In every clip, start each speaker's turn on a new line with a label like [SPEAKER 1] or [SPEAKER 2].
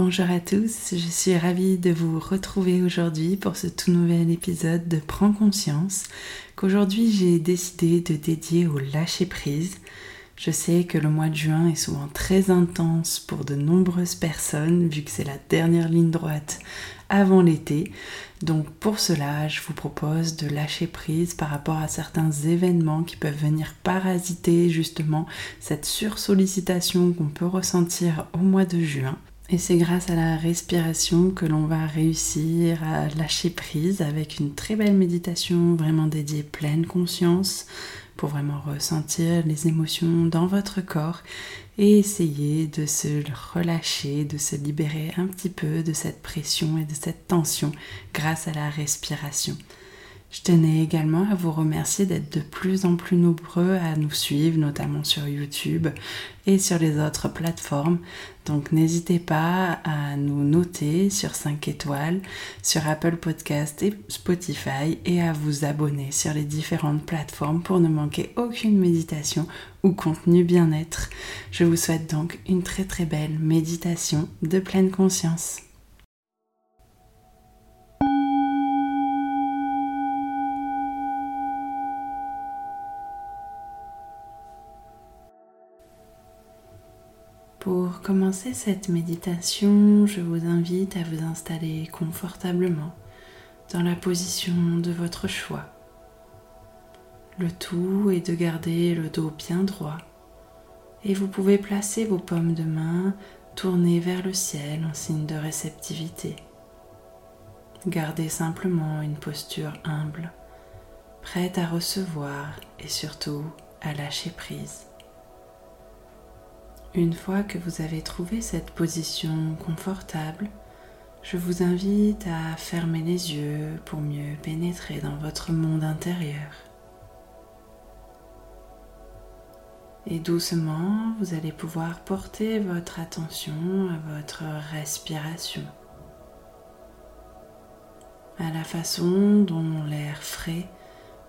[SPEAKER 1] Bonjour à tous, je suis ravie de vous retrouver aujourd'hui pour ce tout nouvel épisode de Prends conscience qu'aujourd'hui j'ai décidé de dédier au lâcher prise. Je sais que le mois de juin est souvent très intense pour de nombreuses personnes vu que c'est la dernière ligne droite avant l'été. Donc pour cela, je vous propose de lâcher prise par rapport à certains événements qui peuvent venir parasiter justement cette sursollicitation qu'on peut ressentir au mois de juin. Et c'est grâce à la respiration que l'on va réussir à lâcher prise avec une très belle méditation vraiment dédiée pleine conscience pour vraiment ressentir les émotions dans votre corps et essayer de se relâcher, de se libérer un petit peu de cette pression et de cette tension grâce à la respiration. Je tenais également à vous remercier d'être de plus en plus nombreux à nous suivre, notamment sur YouTube et sur les autres plateformes. Donc n'hésitez pas à nous noter sur 5 étoiles sur Apple Podcast et Spotify et à vous abonner sur les différentes plateformes pour ne manquer aucune méditation ou contenu bien-être. Je vous souhaite donc une très très belle méditation de pleine conscience. Pour commencer cette méditation, je vous invite à vous installer confortablement dans la position de votre choix. Le tout est de garder le dos bien droit et vous pouvez placer vos paumes de main tournées vers le ciel en signe de réceptivité. Gardez simplement une posture humble, prête à recevoir et surtout à lâcher prise. Une fois que vous avez trouvé cette position confortable, je vous invite à fermer les yeux pour mieux pénétrer dans votre monde intérieur. Et doucement, vous allez pouvoir porter votre attention à votre respiration, à la façon dont l'air frais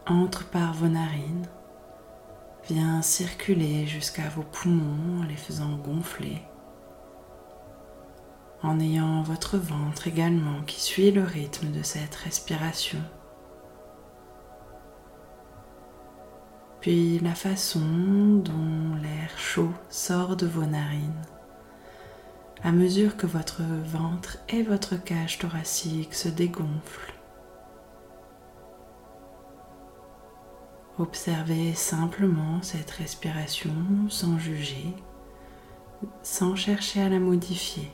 [SPEAKER 1] entre par vos narines vient circuler jusqu'à vos poumons en les faisant gonfler, en ayant votre ventre également qui suit le rythme de cette respiration. Puis la façon dont l'air chaud sort de vos narines à mesure que votre ventre et votre cage thoracique se dégonflent. Observez simplement cette respiration sans juger, sans chercher à la modifier.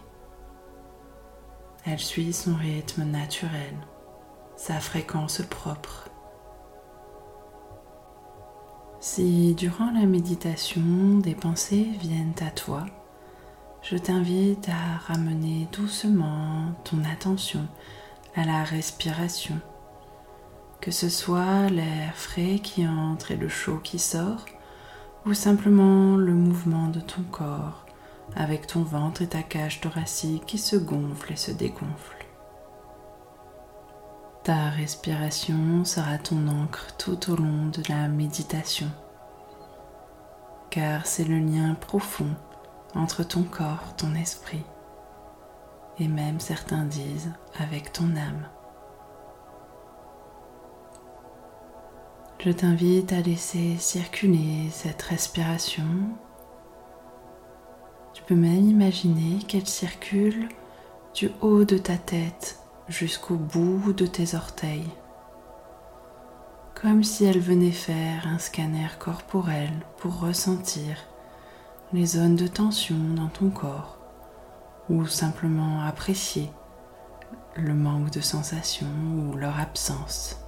[SPEAKER 1] Elle suit son rythme naturel, sa fréquence propre. Si durant la méditation des pensées viennent à toi, je t'invite à ramener doucement ton attention à la respiration que ce soit l'air frais qui entre et le chaud qui sort, ou simplement le mouvement de ton corps avec ton ventre et ta cage thoracique qui se gonfle et se dégonfle. Ta respiration sera ton encre tout au long de la méditation, car c'est le lien profond entre ton corps, ton esprit, et même certains disent avec ton âme. Je t'invite à laisser circuler cette respiration. Tu peux même imaginer qu'elle circule du haut de ta tête jusqu'au bout de tes orteils, comme si elle venait faire un scanner corporel pour ressentir les zones de tension dans ton corps ou simplement apprécier le manque de sensation ou leur absence.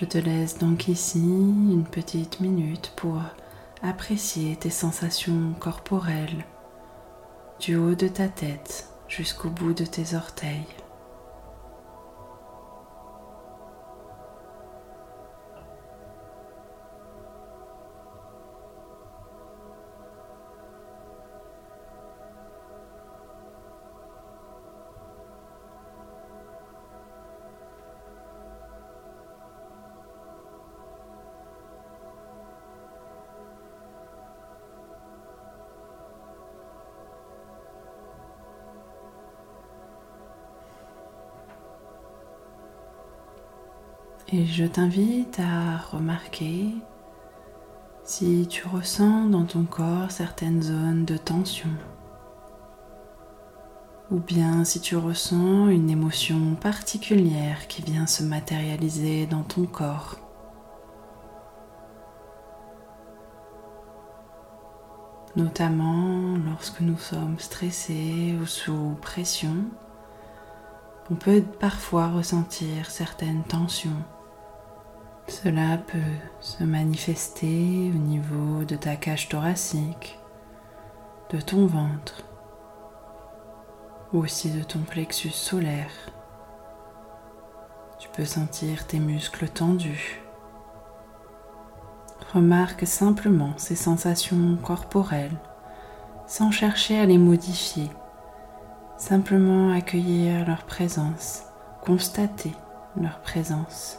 [SPEAKER 1] Je te laisse donc ici une petite minute pour apprécier tes sensations corporelles du haut de ta tête jusqu'au bout de tes orteils. Et je t'invite à remarquer si tu ressens dans ton corps certaines zones de tension ou bien si tu ressens une émotion particulière qui vient se matérialiser dans ton corps. Notamment lorsque nous sommes stressés ou sous pression, on peut parfois ressentir certaines tensions cela peut se manifester au niveau de ta cage thoracique, de ton ventre, ou aussi de ton plexus solaire. Tu peux sentir tes muscles tendus. Remarque simplement ces sensations corporelles sans chercher à les modifier, simplement accueillir leur présence, constater leur présence.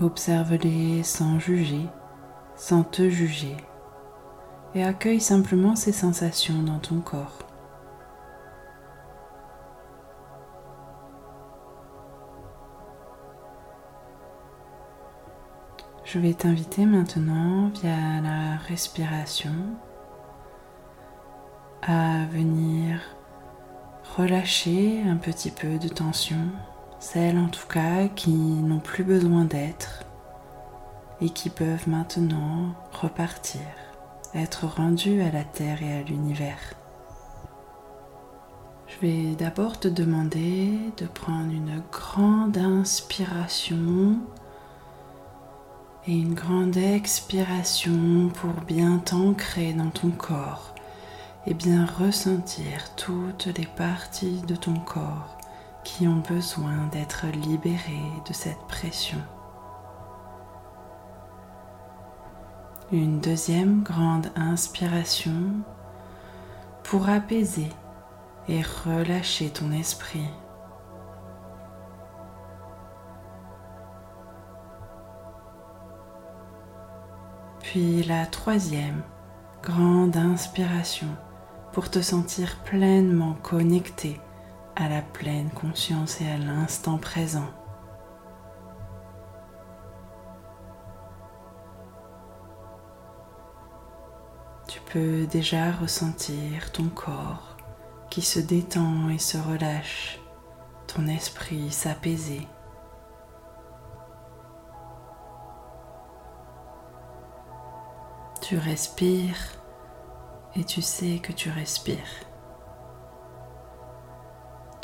[SPEAKER 1] Observe-les sans juger, sans te juger, et accueille simplement ces sensations dans ton corps. Je vais t'inviter maintenant via la respiration à venir relâcher un petit peu de tension celles en tout cas qui n'ont plus besoin d'être et qui peuvent maintenant repartir, être rendues à la Terre et à l'univers. Je vais d'abord te demander de prendre une grande inspiration et une grande expiration pour bien t'ancrer dans ton corps et bien ressentir toutes les parties de ton corps qui ont besoin d'être libérés de cette pression. Une deuxième grande inspiration pour apaiser et relâcher ton esprit. Puis la troisième grande inspiration pour te sentir pleinement connecté à la pleine conscience et à l'instant présent. Tu peux déjà ressentir ton corps qui se détend et se relâche, ton esprit s'apaiser. Tu respires et tu sais que tu respires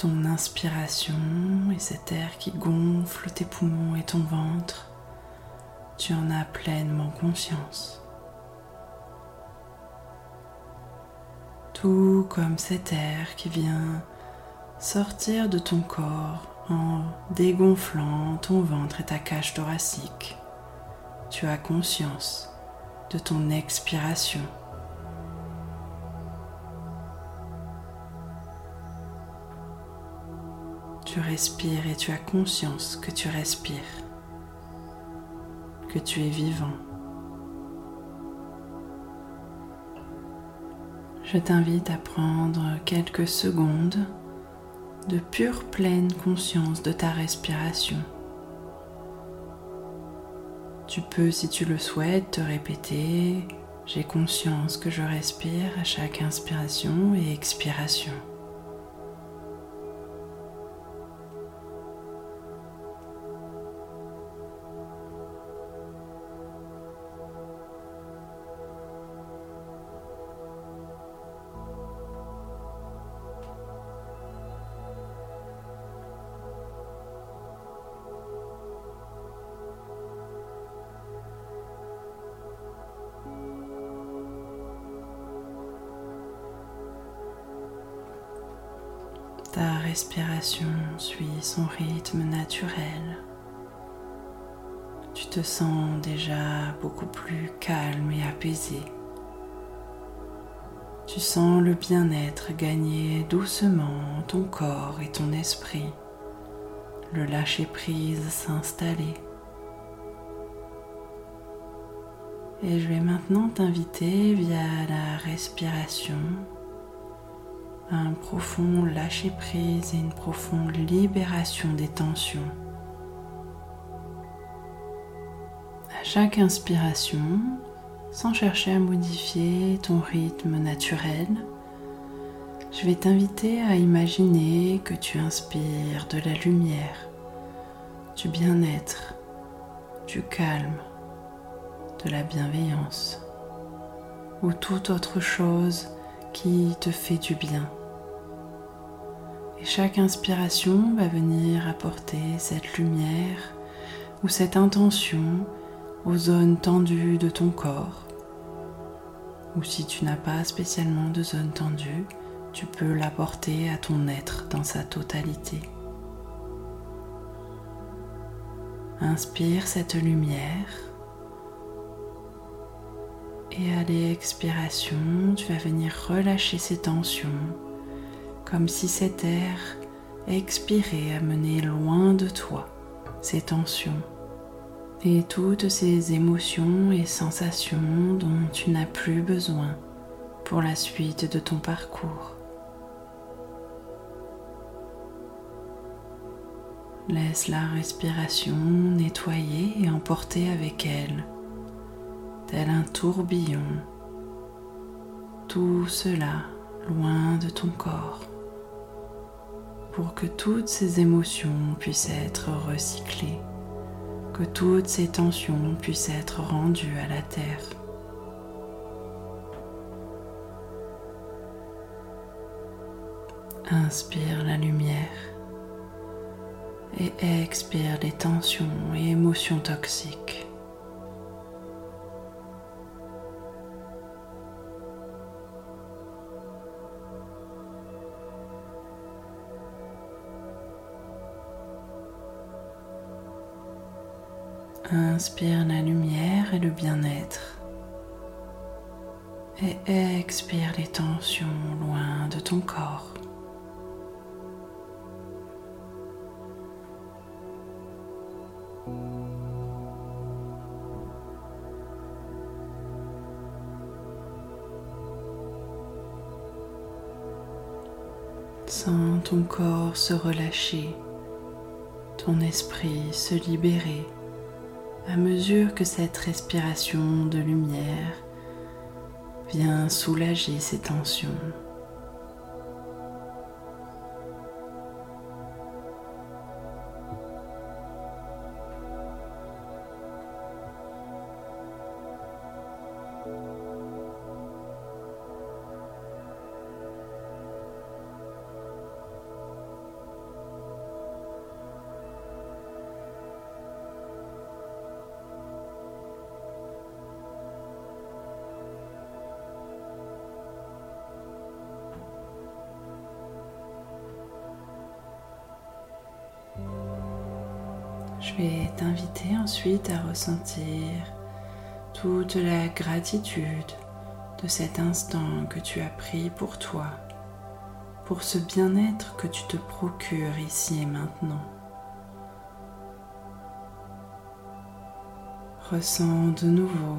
[SPEAKER 1] ton inspiration et cet air qui gonfle tes poumons et ton ventre, tu en as pleinement conscience. Tout comme cet air qui vient sortir de ton corps en dégonflant ton ventre et ta cage thoracique, tu as conscience de ton expiration. Tu respires et tu as conscience que tu respires, que tu es vivant. Je t'invite à prendre quelques secondes de pure pleine conscience de ta respiration. Tu peux, si tu le souhaites, te répéter J'ai conscience que je respire à chaque inspiration et expiration. Ta respiration suit son rythme naturel. Tu te sens déjà beaucoup plus calme et apaisé. Tu sens le bien-être gagner doucement ton corps et ton esprit, le lâcher-prise s'installer. Et je vais maintenant t'inviter via la respiration un profond lâcher-prise et une profonde libération des tensions. À chaque inspiration, sans chercher à modifier ton rythme naturel, je vais t'inviter à imaginer que tu inspires de la lumière, du bien-être, du calme, de la bienveillance ou toute autre chose qui te fait du bien. Et chaque inspiration va venir apporter cette lumière ou cette intention aux zones tendues de ton corps. Ou si tu n'as pas spécialement de zone tendue, tu peux l'apporter à ton être dans sa totalité. Inspire cette lumière et à l'expiration, tu vas venir relâcher ces tensions comme si cet air expiré amenait loin de toi ces tensions et toutes ces émotions et sensations dont tu n'as plus besoin pour la suite de ton parcours. Laisse la respiration nettoyer et emporter avec elle, tel un tourbillon, tout cela loin de ton corps, pour que toutes ces émotions puissent être recyclées que toutes ces tensions puissent être rendues à la terre. Inspire la lumière et expire les tensions et émotions toxiques. Inspire la lumière et le bien-être. Et expire les tensions loin de ton corps. Sens ton corps se relâcher, ton esprit se libérer à mesure que cette respiration de lumière vient soulager ces tensions. Je vais t'inviter ensuite à ressentir toute la gratitude de cet instant que tu as pris pour toi, pour ce bien-être que tu te procures ici et maintenant. Ressens de nouveau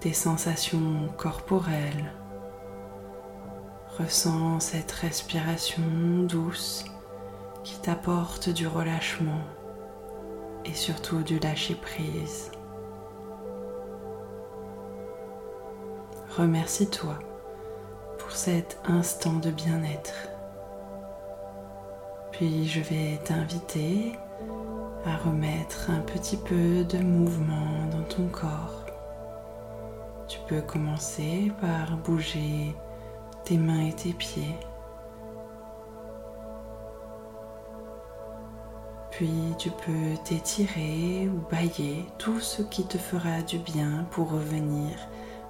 [SPEAKER 1] tes sensations corporelles. Ressens cette respiration douce t'apporte du relâchement et surtout du lâcher-prise. Remercie-toi pour cet instant de bien-être. Puis je vais t'inviter à remettre un petit peu de mouvement dans ton corps. Tu peux commencer par bouger tes mains et tes pieds. Puis tu peux t'étirer ou bailler tout ce qui te fera du bien pour revenir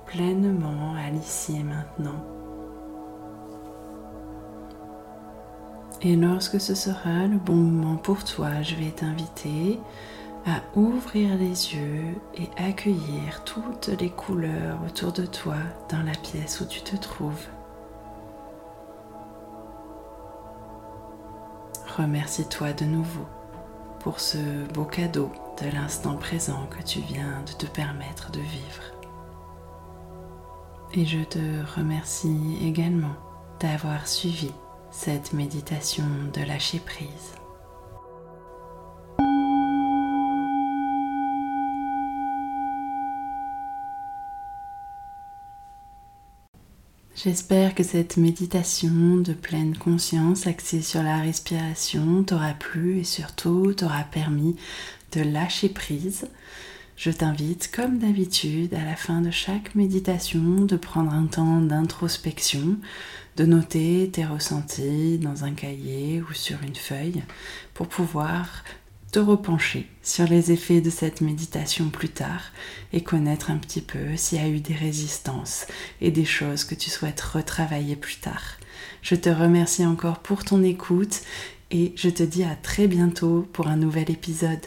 [SPEAKER 1] pleinement à l'ici et maintenant. Et lorsque ce sera le bon moment pour toi, je vais t'inviter à ouvrir les yeux et accueillir toutes les couleurs autour de toi dans la pièce où tu te trouves. Remercie-toi de nouveau pour ce beau cadeau de l'instant présent que tu viens de te permettre de vivre. Et je te remercie également d'avoir suivi cette méditation de lâcher prise. J'espère que cette méditation de pleine conscience axée sur la respiration t'aura plu et surtout t'aura permis de lâcher prise. Je t'invite, comme d'habitude, à la fin de chaque méditation, de prendre un temps d'introspection, de noter tes ressentis dans un cahier ou sur une feuille pour pouvoir repencher sur les effets de cette méditation plus tard et connaître un petit peu s'il y a eu des résistances et des choses que tu souhaites retravailler plus tard. Je te remercie encore pour ton écoute et je te dis à très bientôt pour un nouvel épisode.